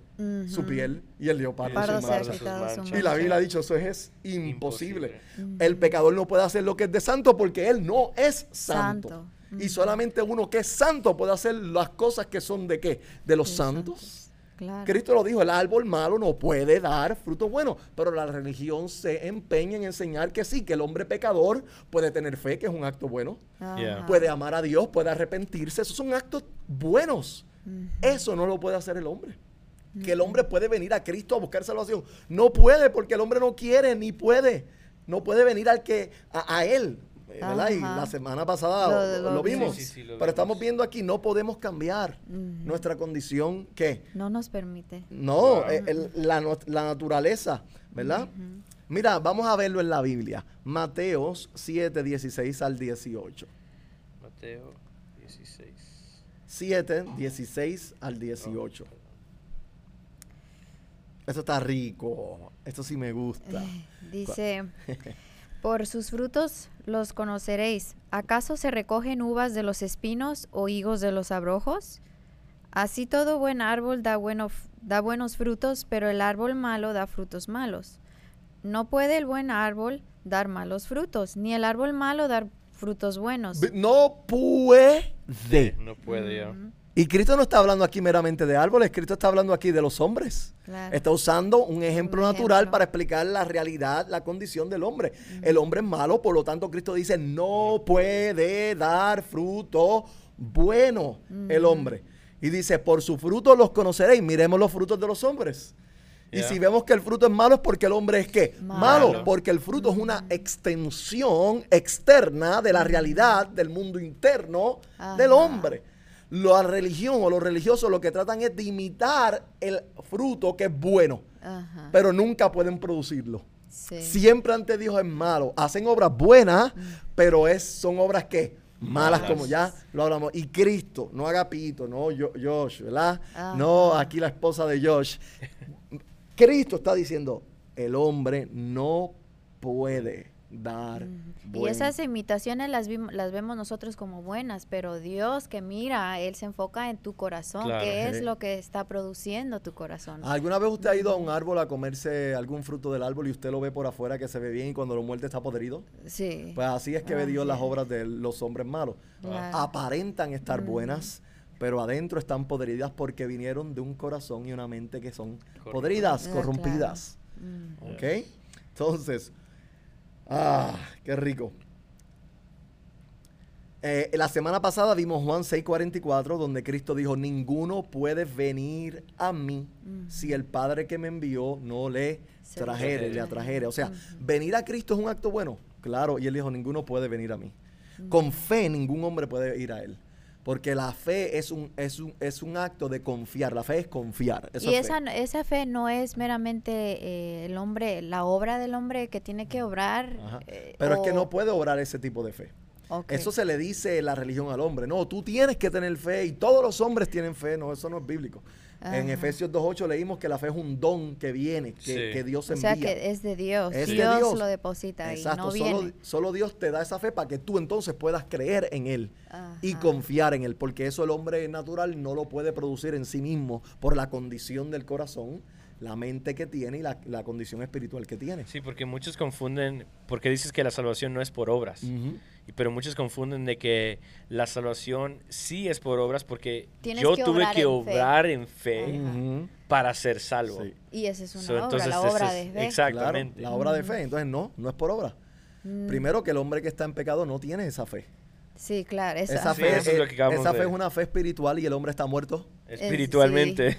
su piel y el leopardo su Y la Biblia ha dicho, eso es, imposible. El pecador no puede hacer lo que es de santo porque él no es santo. Y solamente uno que es santo puede hacer las cosas que son de qué? De los santos. Cristo lo dijo, el árbol malo no puede dar frutos buenos, pero la religión se empeña en enseñar que sí, que el hombre pecador puede tener fe, que es un acto bueno, puede amar a Dios, puede arrepentirse, esos son actos buenos. Eso no lo puede hacer el hombre. Que el hombre puede venir a Cristo a buscar salvación. No puede porque el hombre no quiere ni puede. No puede venir al que a él. Y la semana pasada lo, vimos. pero estamos viendo aquí, no podemos cambiar nuestra condición ¿qué?
no nos permite.
No, eh, la, naturaleza, ¿verdad? Mira, vamos a verlo en la Biblia. Mateos 7, 16 al 18.
Mateo 16.
7, 16 al 18. Esto está rico. Esto sí me gusta. Eh,
dice, [LAUGHS] por sus frutos los conoceréis. ¿Acaso se recogen uvas de los espinos o higos de los abrojos? Así todo buen árbol da, bueno, da buenos frutos, pero el árbol malo da frutos malos. No puede el buen árbol dar malos frutos, ni el árbol malo dar frutos buenos.
No puede.
No puede ya.
Y Cristo no está hablando aquí meramente de árboles, Cristo está hablando aquí de los hombres. Está usando un ejemplo natural para explicar la realidad, la condición del hombre. El hombre es malo, por lo tanto Cristo dice, no puede dar fruto bueno el hombre. Y dice, por su fruto los conoceréis. Miremos los frutos de los hombres. Y si vemos que el fruto es malo es porque el hombre es qué? Malo. Porque el fruto es una extensión externa de la realidad del mundo interno del hombre la religión o los religiosos lo que tratan es de imitar el fruto que es bueno, pero nunca pueden producirlo. Siempre ante Dios es malo. Hacen obras buenas, mm. pero es, son obras que malas, como ya lo hablamos. Y Cristo, no Agapito, no Josh, ¿verdad? No aquí la esposa de Josh. [LAUGHS] Cristo está diciendo, el hombre no puede dar.
Y esas imitaciones las, las vemos nosotros como buenas, pero Dios que mira, Él se enfoca en tu corazón, qué es lo que está produciendo tu corazón.
¿Alguna vez usted ha ido a un árbol a comerse algún fruto del árbol y usted lo ve por afuera que se ve bien y cuando lo muerde está podrido?
Sí.
Pues así es que ve Dios las obras de los hombres malos. Aparentan estar buenas pero adentro están podridas porque vinieron de un corazón y una mente que son podridas, corrompidas. ¿Ok? Entonces, Ah, qué rico. Eh, la semana pasada vimos Juan 6:44, donde Cristo dijo, ninguno puede venir a mí si el Padre que me envió no le trajere, le atrajere. O sea, venir a Cristo es un acto bueno, claro, y él dijo, ninguno puede venir a mí. Con fe ningún hombre puede ir a él. Porque la fe es un, es un, es un acto de confiar. La fe es confiar.
y esa, fe. esa fe no es meramente eh, el hombre, la obra del hombre que tiene que obrar.
Eh, Pero es que no puede obrar ese tipo de fe. Eso se le dice la religión al hombre. No, tú tienes que tener fe y todos los hombres tienen fe. No, eso no es bíblico. En Efesios 2.8 leímos que la fe es un don que viene, que, Dios envía.
O sea, que es de Dios. Dios, lo deposita ahí, no
Solo, solo, Dios te da esa fe para que tú entonces puedas creer en Él y confiar en Él, porque eso el hombre natural no lo puede producir en sí mismo por la condición del corazón la mente que tiene y la, condición espiritual que tiene.
Sí, porque muchos confunden, porque dices que la salvación no es por obras, pero muchos confunden de que la salvación sí es por obras porque yo tuve que obrar en fe, para ser salvo.
Y esa es una obra, la obra de fe.
Exactamente.
la obra de fe, entonces no, no es por obra. Primero que el hombre que está en pecado no tiene esa fe.
Sí, claro.
Esa, fe, es, esa fe es una fe espiritual y el hombre está muerto.
Espiritualmente.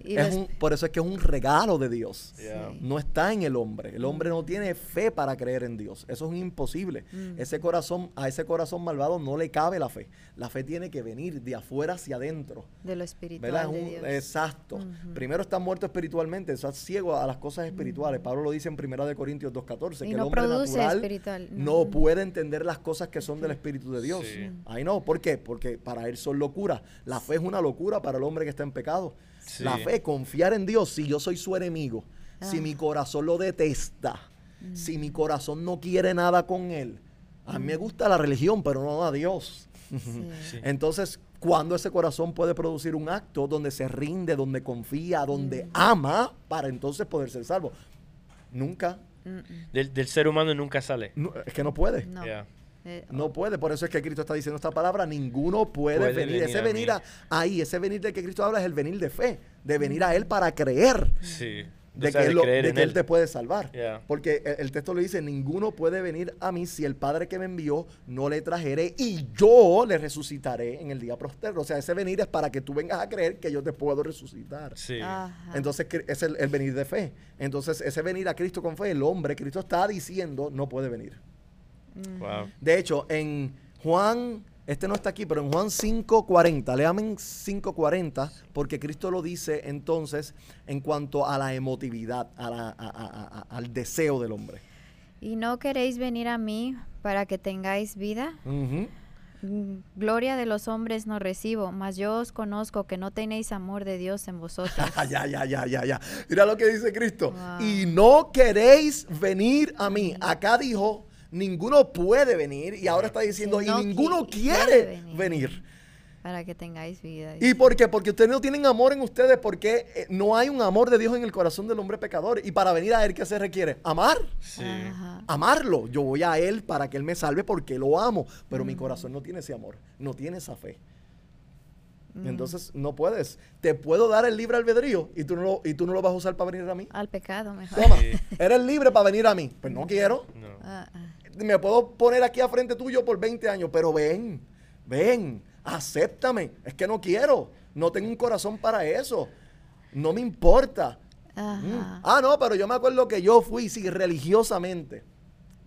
[LAUGHS]
por eso es que es un regalo de Dios. No está en el hombre. El hombre no tiene fe para creer en Dios. Eso es imposible. Mm. Ese corazón, a ese corazón malvado no le cabe la fe. La fe tiene que venir de afuera hacia adentro.
De lo espiritual. De Dios.
Exacto. Primero está muerto espiritualmente, está ciego a las cosas espirituales. Pablo lo dice en 1 de Corintios 2.14, que el hombre natural no puede entender las cosas que son del Espíritu de Dios. Ahí no, ¿por qué? Porque para él son locuras. La fe es una locura para el hombre que está en pecado. La fe, confiar en Dios, si yo soy su enemigo, si ah. mi corazón lo detesta, mm. si mi corazón no quiere nada con él. A mí me gusta la religión, pero no a Dios. [LAUGHS] Entonces, cuando ese corazón puede producir un acto donde se rinde, donde confía, donde mm. ama, para entonces poder ser salvo. Nunca.
Del, ser humano nunca sale.
es que no puede. No. Eh, no oh. puede, por eso es que Cristo está diciendo esta palabra, ninguno puede, venir. Ese venir ahí, ese venir del que Cristo habla es el venir de fe, de venir a Él para creer. De, que, él, te puede salvar. Porque el, texto le dice, ninguno puede venir a mí si el Padre que me envió no le trajere y yo le resucitaré en el día prostero. O sea, ese venir es para que tú vengas a creer que yo te puedo resucitar. Entonces es el, el venir de fe. Entonces ese venir a Cristo con fe, el hombre, Cristo está diciendo, no puede venir. De hecho, en Juan, este no está aquí, pero en Juan 5.40, leamen 5.40, porque Cristo lo dice entonces en cuanto a la emotividad, al deseo del hombre.
¿Y no queréis venir a mí para que tengáis vida? Mm, gloria de los hombres no recibo, mas yo os conozco que no tenéis amor de Dios en vosotros. [LAUGHS]
ya, ya, ya, ya, ya. Mira lo que dice Cristo. Y no queréis venir a mí. Acá dijo, ninguno puede venir y ahora está diciendo, y ninguno quiere, venir.
Para que tengáis vida.
¿Y por qué? Porque ustedes no tienen amor en ustedes, porque eh, no hay un amor de Dios en el corazón del hombre pecador. Y para venir a Él, ¿qué se requiere? Amar. Sí. Amarlo. Yo voy a Él para que Él me salve porque lo amo. Pero mi corazón no tiene ese amor, no tiene esa fe. Entonces no puedes. Te puedo dar el libre albedrío y tú no lo, y tú no lo vas a usar para venir a mí.
Al pecado, mejor.
Toma, eres libre para venir a mí. Pues no quiero. No. Ah, ah me puedo poner aquí a frente tuyo por 20 años, pero ven, ven, acéptame. Es que no quiero, no tengo un corazón para eso. No me importa. Mm. Ah, no, pero yo me acuerdo que yo fui, sí, religiosamente.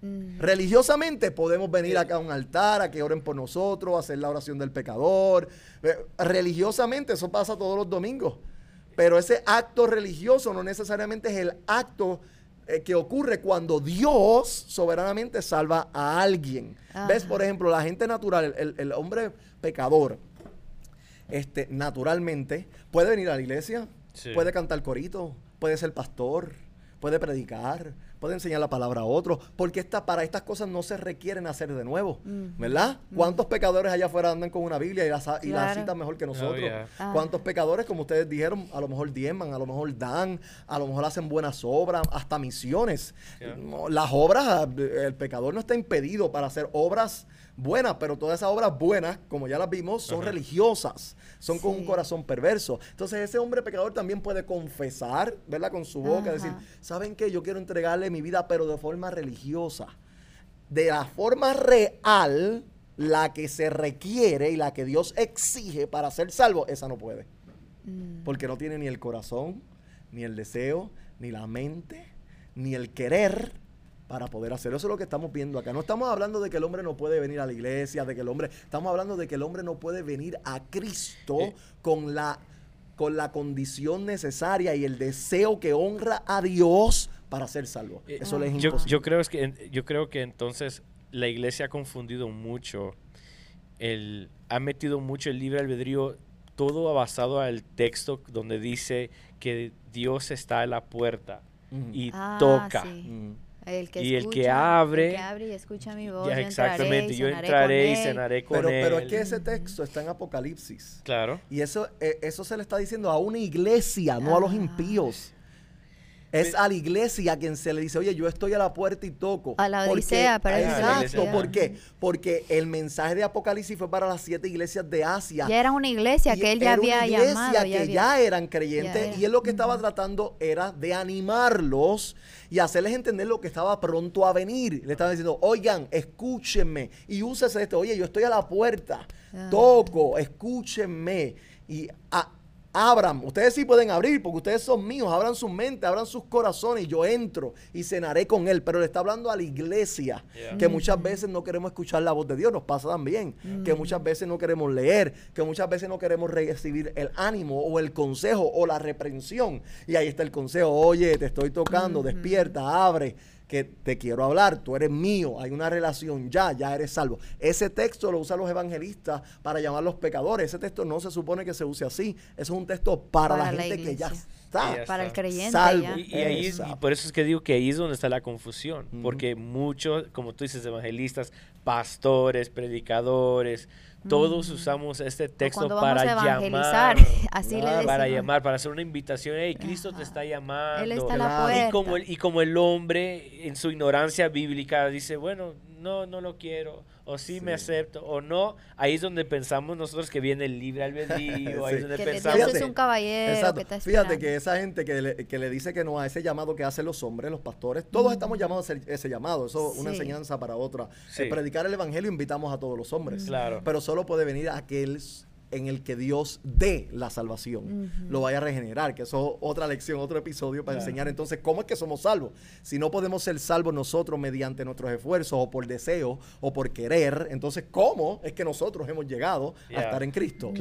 Mm. Religiosamente podemos venir acá a un altar, a que oren por nosotros, hacer la oración del pecador. Eh, religiosamente eso pasa todos los domingos. Pero ese acto religioso no necesariamente es el acto eh, que ocurre cuando Dios soberanamente salva a alguien. ¿Ves? Por ejemplo, la gente natural, el, hombre pecador, este, naturalmente, puede venir a la iglesia, puede cantar corito, puede ser pastor, puede predicar, puede enseñar la palabra a otros, porque esta, para estas cosas no se requieren hacer de nuevo, ¿verdad? ¿Cuántos pecadores allá afuera andan con una Biblia y la, y citan mejor que nosotros? Ah. ¿Cuántos pecadores, como ustedes dijeron, a lo mejor diezman, a lo mejor dan, a lo mejor hacen buenas obras, hasta misiones? Las obras, el pecador no está impedido para hacer obras buenas, pero todas esas obras buenas, como ya las vimos, son religiosas, son con un corazón perverso. Entonces ese hombre pecador también puede confesar, ¿verdad? Con su boca, decir, ¿saben qué? Yo quiero entregarle mi vida, pero de forma religiosa. De la forma real, la que se requiere y la que Dios exige para ser salvo, esa no puede. Mm. Porque no tiene ni el corazón, ni el deseo, ni la mente, ni el querer para poder hacerlo. Eso es lo que estamos viendo acá. No estamos hablando de que el hombre no puede venir a la iglesia, de que el hombre, estamos hablando de que el hombre no puede venir a Cristo eh. con la con la condición necesaria y el deseo que honra a Dios para ser salvo. Eh, Eso
es yo, yo, creo es que yo creo que entonces la iglesia ha confundido mucho el ha metido mucho el libre albedrío todo basado al texto donde dice que Dios está a la puerta y ah, toca.
El que
y el que abre.
El que abre y escucha mi voz.
Ya, exactamente, yo entraré y cenaré con
pero,
él.
Pero es que ese texto está en Apocalipsis.
Claro.
Y eso, eh, eso se le está diciendo a una iglesia, no a los impíos. Es a la iglesia a quien se le dice, oye, yo estoy a la puerta y toco.
A la odisea, para
Exacto, ¿por qué? Porque el mensaje de Apocalipsis fue para las siete iglesias de Asia.
Ya era una iglesia que él ya había llamado.
que ya, eran creyentes y él lo que estaba tratando era de animarlos y hacerles entender lo que estaba pronto a venir. Le estaba diciendo, oigan, escúchenme y úsese esto. Oye, yo estoy a la puerta, ah. toco, escúchenme. Y a, abran, ustedes sí pueden abrir porque ustedes son míos, abran su mente, abran sus corazones y yo entro y cenaré con él. Pero le está hablando a la iglesia, que muchas veces no queremos escuchar la voz de Dios, nos pasa también, que muchas veces no queremos leer, que muchas veces no queremos recibir el ánimo o el consejo o la reprensión. Y ahí está el consejo, oye, te estoy tocando, despierta, abre que te quiero hablar, tú eres mío, hay una relación ya, ya eres salvo. Ese texto lo usan los evangelistas para llamar a los pecadores. Ese texto no se supone que se use así. Eso es un texto para, la, gente que ya está.
para el creyente.
Salvo. Y, ahí, por eso es que digo que ahí es donde está la confusión. Porque muchos, como tú dices, evangelistas, pastores, predicadores, todos usamos este texto para llamar, [LAUGHS]
así
para llamar, para hacer una invitación. Hey, Cristo te está llamando.
Él está la puerta.
Y como, el, y como el hombre en su ignorancia bíblica dice, bueno, no, no lo quiero, o sí, me acepto, o no, ahí es donde pensamos nosotros que viene el libre albedrío, ahí [LAUGHS] es donde pensamos...
Dios es un caballero
Fíjate que esa gente que le, que le, dice que no a ese llamado que hacen los hombres, los pastores, todos estamos llamados a ese llamado, eso es una enseñanza para otra. predicar el evangelio invitamos a todos los hombres,
claro.
pero solo puede venir aquel en el que Dios dé la salvación, lo vaya a regenerar, que eso es otra lección, otro episodio para enseñar entonces cómo es que somos salvos. Si no podemos ser salvos nosotros mediante nuestros esfuerzos o por deseo o por querer, entonces ¿cómo es que nosotros hemos llegado a estar en Cristo?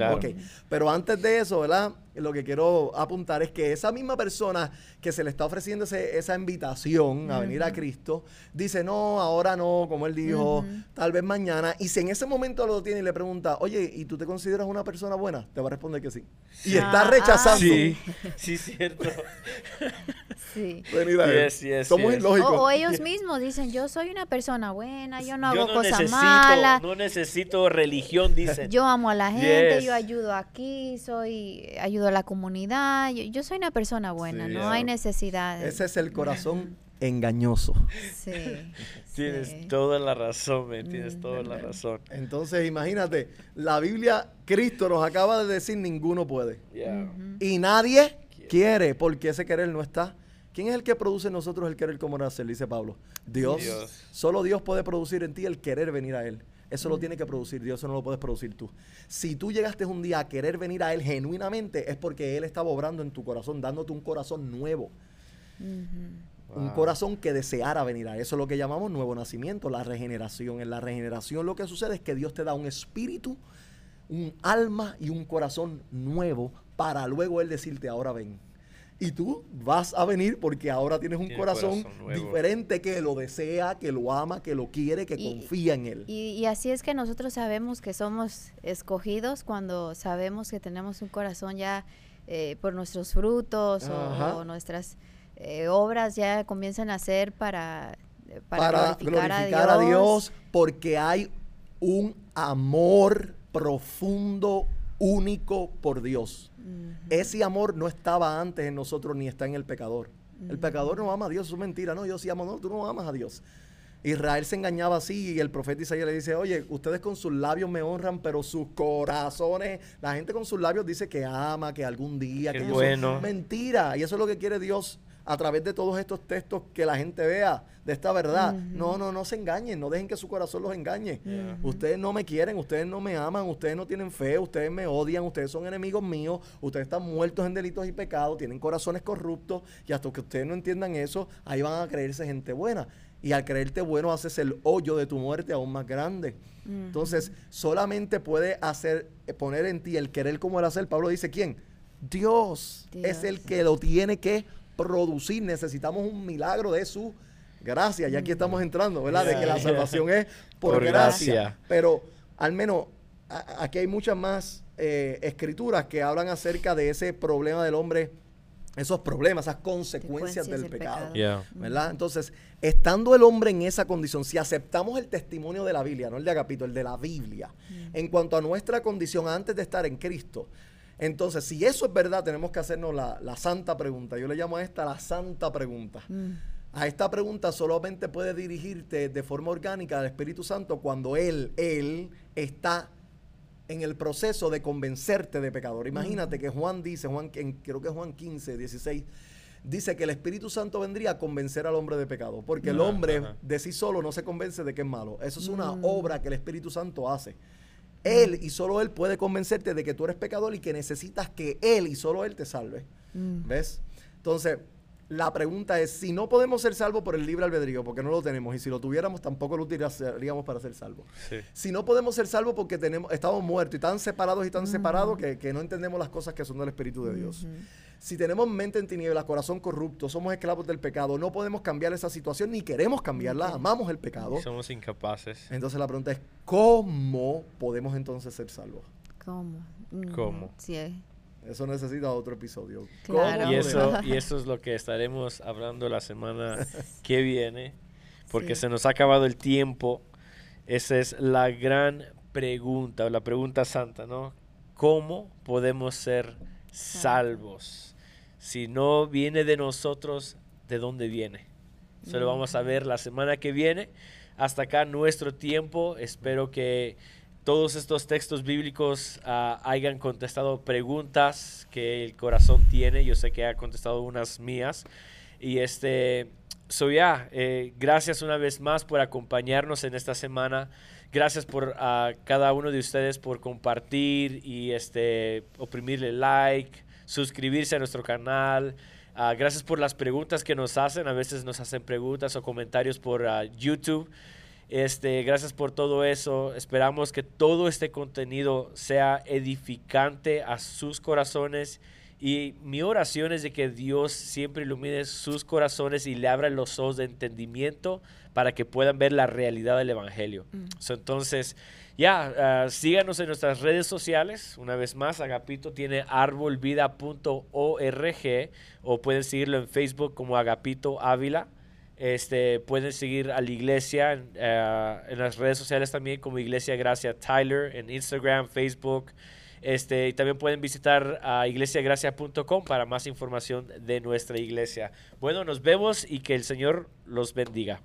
Pero antes de eso, ¿verdad? Lo que quiero apuntar es que esa misma persona que se le está ofreciendo esa invitación a venir a Cristo, dice, no, ahora no, como él dijo, tal vez mañana. Y si en ese momento lo tiene y le pregunta, oye, ¿y tú te consideras una persona buena? Te va a responder que sí. Y está ah, rechazando.
sí, [LAUGHS] sí, cierto.
sí.
Somos ilógicos.
O, ellos mismos dicen, yo soy una persona buena, yo no hago cosas malas.
No necesito religión, dicen.
Yo amo a la gente, yo ayudo aquí, soy ayudo a la comunidad. Yo, soy una persona buena, no hay necesidad.
Ese es el [LAUGHS] corazón engañoso.
Sí. [LAUGHS]
tienes toda la razón, me tienes toda la razón.
Entonces, imagínate, la Biblia, Cristo nos acaba de decir, ninguno puede. Y nadie quiere, porque ese querer no está. ¿Quién es el que produce en nosotros el querer como nacer? Dice Pablo. Dios. Solo Dios puede producir en ti el querer venir a Él. Eso lo tiene que producir Dios, eso no lo puedes producir tú. Si tú llegaste un día a querer venir a Él genuinamente, es porque Él estaba obrando en tu corazón, dándote un corazón nuevo. Un corazón que deseara venir a Él. Eso es lo que llamamos nuevo nacimiento, la regeneración. En la regeneración lo que sucede es que Dios te da un espíritu, un alma y un corazón nuevo para luego Él decirte, ahora ven. Y tú vas a venir porque ahora tienes un corazón, diferente que lo desea, que lo ama, que lo quiere, que confía en él.
Y, así es que nosotros sabemos que somos escogidos cuando sabemos que tenemos un corazón ya eh, por nuestros frutos o, nuestras eh, obras ya comienzan a ser para,
eh, para, glorificar, a, Dios. Porque hay un amor profundo, único por Dios. Ese amor no estaba antes en nosotros ni está en el pecador. El pecador no ama a Dios, es mentira. No, yo sí amo, no, tú no amas a Dios. Israel se engañaba así y el profeta Isaías le dice, oye, ustedes con sus labios me honran, pero sus corazones, la gente con sus labios dice que ama, que algún día, que
bueno.
mentira. Y eso es lo que quiere Dios a través de todos estos textos que la gente vea de esta verdad. No, no, no se engañen, no dejen que su corazón los engañe. Ustedes no me quieren, ustedes no me aman, ustedes no tienen fe, ustedes me odian, ustedes son enemigos míos, ustedes están muertos en delitos y pecados, tienen corazones corruptos y hasta que ustedes no entiendan eso, ahí van a creerse gente buena. Y al creerte bueno haces el hoyo de tu muerte aún más grande. Entonces, solamente puede hacer, poner en ti el querer como el hacer. Pablo dice, ¿quién? Dios, Dios. es el que lo tiene que producir. Necesitamos un milagro de su gracia. Y aquí estamos entrando, ¿verdad? de que la salvación es [LAUGHS] por, gracia. Pero al menos aquí hay muchas más eh, escrituras que hablan acerca de ese problema del hombre esos problemas, esas consecuencias del pecado. ¿Verdad? Entonces, estando el hombre en esa condición, si aceptamos el testimonio de la Biblia, no el de Agapito, el de la Biblia, en cuanto a nuestra condición antes de estar en Cristo, entonces, si eso es verdad, tenemos que hacernos la, santa pregunta. Yo le llamo a esta la santa pregunta. Mm. A esta pregunta solamente puede dirigirte de forma orgánica al Espíritu Santo cuando Él, Él está en el proceso de convencerte de pecador. Imagínate que Juan dice, Juan, creo que es Juan 15, 16, dice que el Espíritu Santo vendría a convencer al hombre de pecado, porque el hombre de sí solo no se convence de que es malo. Eso es una mm. obra que el Espíritu Santo hace. Él y solo Él puede convencerte de que tú eres pecador y que necesitas que Él y solo Él te salve. Mm. ¿Ves? Entonces, la pregunta es, si no podemos ser salvos por el libre albedrío, porque no lo tenemos, y si lo tuviéramos tampoco lo utilizaríamos para ser salvos. Si no podemos ser salvos porque tenemos, estamos muertos y tan separados y tan separados que, no entendemos las cosas que son del Espíritu de Dios. Si tenemos mente en tinieblas, corazón corrupto, somos esclavos del pecado, no podemos cambiar esa situación ni queremos cambiarla, amamos el pecado.
Somos incapaces.
Entonces la pregunta es, ¿cómo podemos entonces ser salvos?
¿Cómo?
¿Cómo?
Sí.
Eso necesita otro episodio.
Y, eso, y eso es lo que estaremos hablando la semana [LAUGHS] que viene, porque se nos ha acabado el tiempo. Esa es la gran pregunta, o la pregunta santa, ¿no? ¿Cómo podemos ser salvos? Si no viene de nosotros, ¿de dónde viene? Eso lo vamos a ver la semana que viene. Hasta acá nuestro tiempo. Espero que todos estos textos bíblicos uh, hayan contestado preguntas que el corazón tiene. Yo sé que ha contestado unas mías. Y este, soy ya, eh, gracias una vez más por acompañarnos en esta semana. Gracias por a cada uno de ustedes por compartir y este, oprimirle like, suscribirse a nuestro canal. Uh, gracias por las preguntas que nos hacen. A veces nos hacen preguntas o comentarios por YouTube. Este, gracias por todo eso. Esperamos que todo este contenido sea edificante a sus corazones. Y mi oración es de que Dios siempre ilumine sus corazones y le abra los ojos de entendimiento para que puedan ver la realidad del Evangelio. Mm. entonces, ya, ah, síganos en nuestras redes sociales. Una vez más, Agapito tiene arbolvida.org o pueden seguirlo en Facebook como Agapito Ávila. Este, pueden seguir a la iglesia eh, en, las redes sociales también como Iglesia Gracia Tyler en Instagram, Facebook. Este, y también pueden visitar a iglesiagracia.com para más información de nuestra iglesia. Bueno, nos vemos y que el Señor los bendiga.